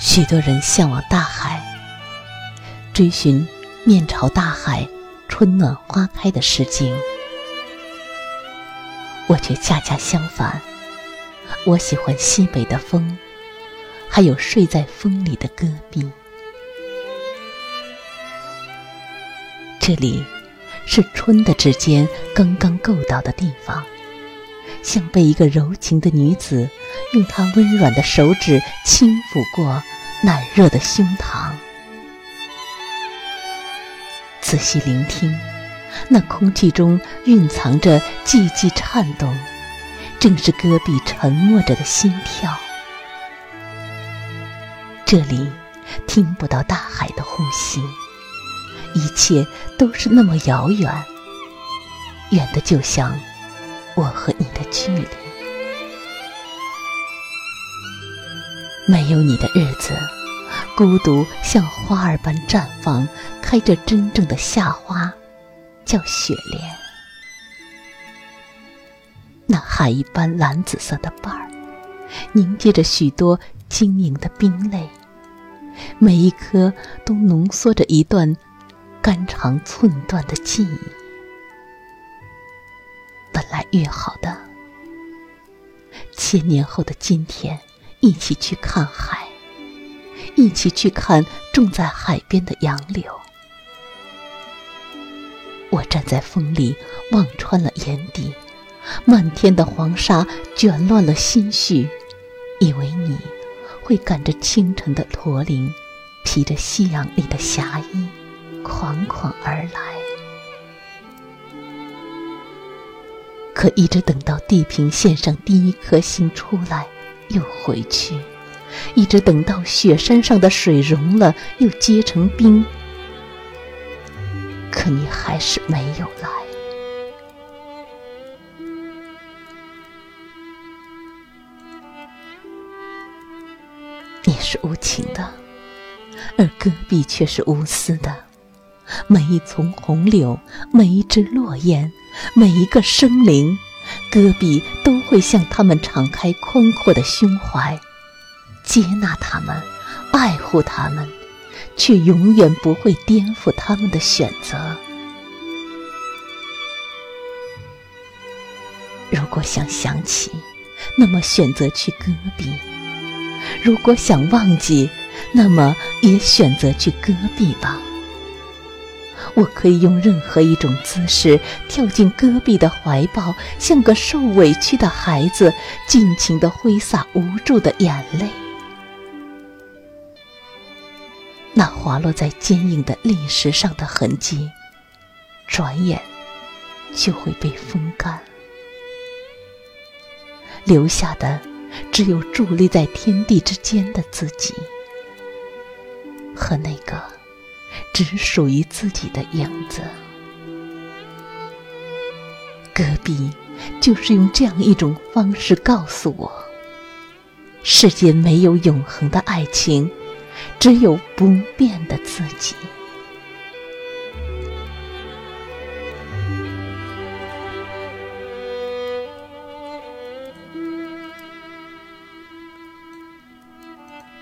许多人向往大海，追寻面朝大海、春暖花开的诗境。我却恰恰相反，我喜欢西北的风，还有睡在风里的戈壁。这里是春的指尖刚刚够到的地方，像被一个柔情的女子用她温软的手指轻抚过。暖热的胸膛，仔细聆听，那空气中蕴藏着寂寂颤动，正是戈壁沉默着的心跳。这里听不到大海的呼吸，一切都是那么遥远，远的就像我和你的距离。没有你的日子，孤独像花儿般绽放，开着真正的夏花，叫雪莲。那海一般蓝紫色的瓣儿，凝结着许多晶莹的冰泪，每一颗都浓缩着一段肝肠寸断的记忆。本来约好的，千年后的今天。一起去看海，一起去看种在海边的杨柳。我站在风里，望穿了眼底，漫天的黄沙卷乱了心绪，以为你会赶着清晨的驼铃，披着夕阳里的霞衣，款款而来。可一直等到地平线上第一颗星出来。又回去，一直等到雪山上的水融了，又结成冰。可你还是没有来。你是无情的，而戈壁却是无私的。每一丛红柳，每一只落雁，每一个生灵。戈壁都会向他们敞开宽阔的胸怀，接纳他们，爱护他们，却永远不会颠覆他们的选择。如果想想起，那么选择去戈壁；如果想忘记，那么也选择去戈壁吧。我可以用任何一种姿势跳进戈壁的怀抱，像个受委屈的孩子，尽情地挥洒无助的眼泪。那滑落在坚硬的砾石上的痕迹，转眼就会被风干，留下的只有伫立在天地之间的自己和那个。只属于自己的影子。戈壁就是用这样一种方式告诉我：世间没有永恒的爱情，只有不变的自己。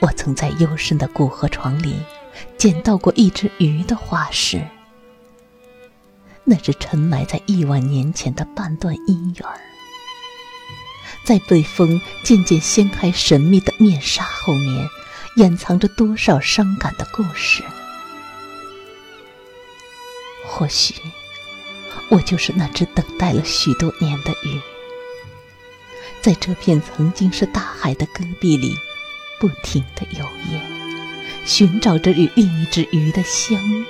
我曾在幽深的古河床里。捡到过一只鱼的化石，那是沉埋在亿万年前的半段姻缘，在被风渐渐掀开神秘的面纱后面，掩藏着多少伤感的故事？或许，我就是那只等待了许多年的鱼，在这片曾经是大海的戈壁里，不停的游曳。寻找着与另一只鱼的相遇。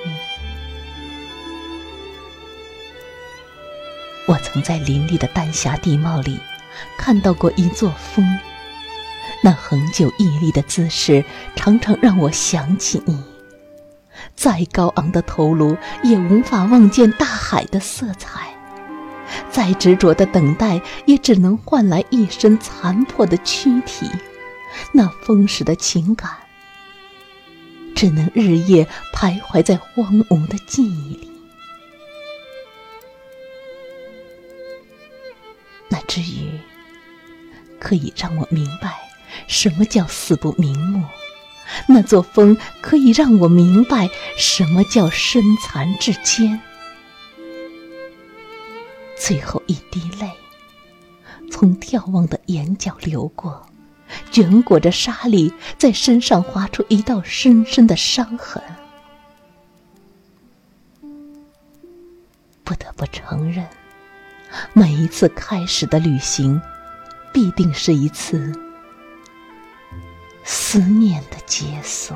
我曾在林立的丹霞地貌里看到过一座峰，那恒久屹立的姿势，常常让我想起你。再高昂的头颅，也无法望见大海的色彩；再执着的等待，也只能换来一身残破的躯体。那丰实的情感，只能日夜徘徊在荒芜的记忆里。那至于可以让我明白什么叫死不瞑目，那座峰可以让我明白什么叫身残志坚。最后一滴泪从眺望的眼角流过。卷裹着沙粒，在身上划出一道深深的伤痕。不得不承认，每一次开始的旅行，必定是一次思念的结束。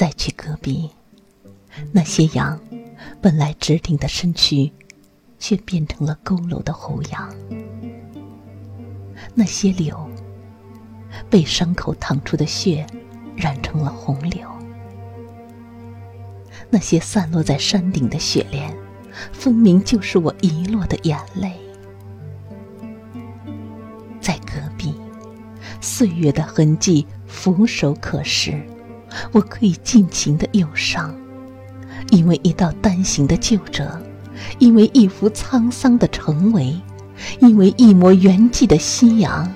再去戈壁，那些羊本来直挺的身躯，却变成了佝偻的猴羊；那些柳被伤口淌出的血染成了红柳；那些散落在山顶的雪莲，分明就是我遗落的眼泪。在戈壁，岁月的痕迹俯首可视。我可以尽情的忧伤，因为一道单行的旧辙，因为一幅沧桑的城围，因为一抹圆寂的夕阳，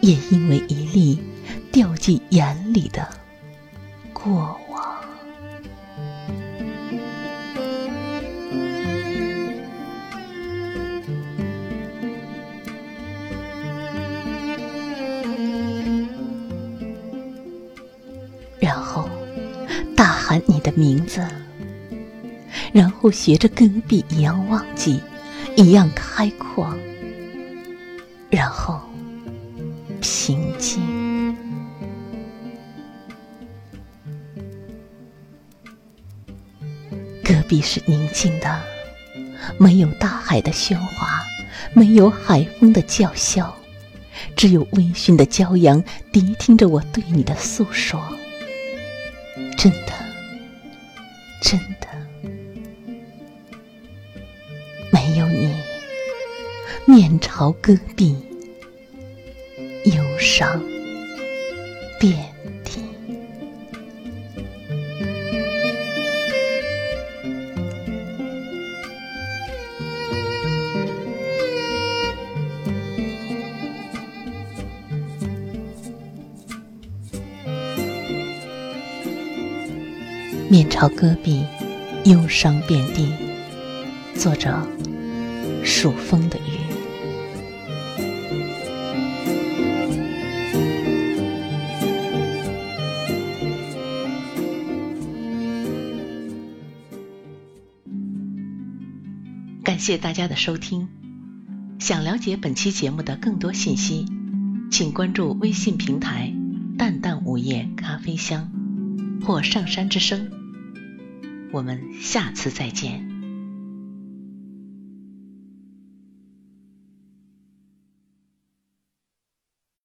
也因为一粒掉进眼里的过往。然后，大喊你的名字，然后学着戈壁一样忘记，一样开阔，然后平静。戈壁是宁静的，没有大海的喧哗，没有海风的叫嚣，只有微醺的骄阳谛听着我对你的诉说。真的，真的，没有你，面朝戈壁，忧伤变。面朝戈壁，忧伤遍地。作者：数风的雨。感谢大家的收听。想了解本期节目的更多信息，请关注微信平台“淡淡午夜咖啡香”或“上山之声”。我们下次再见。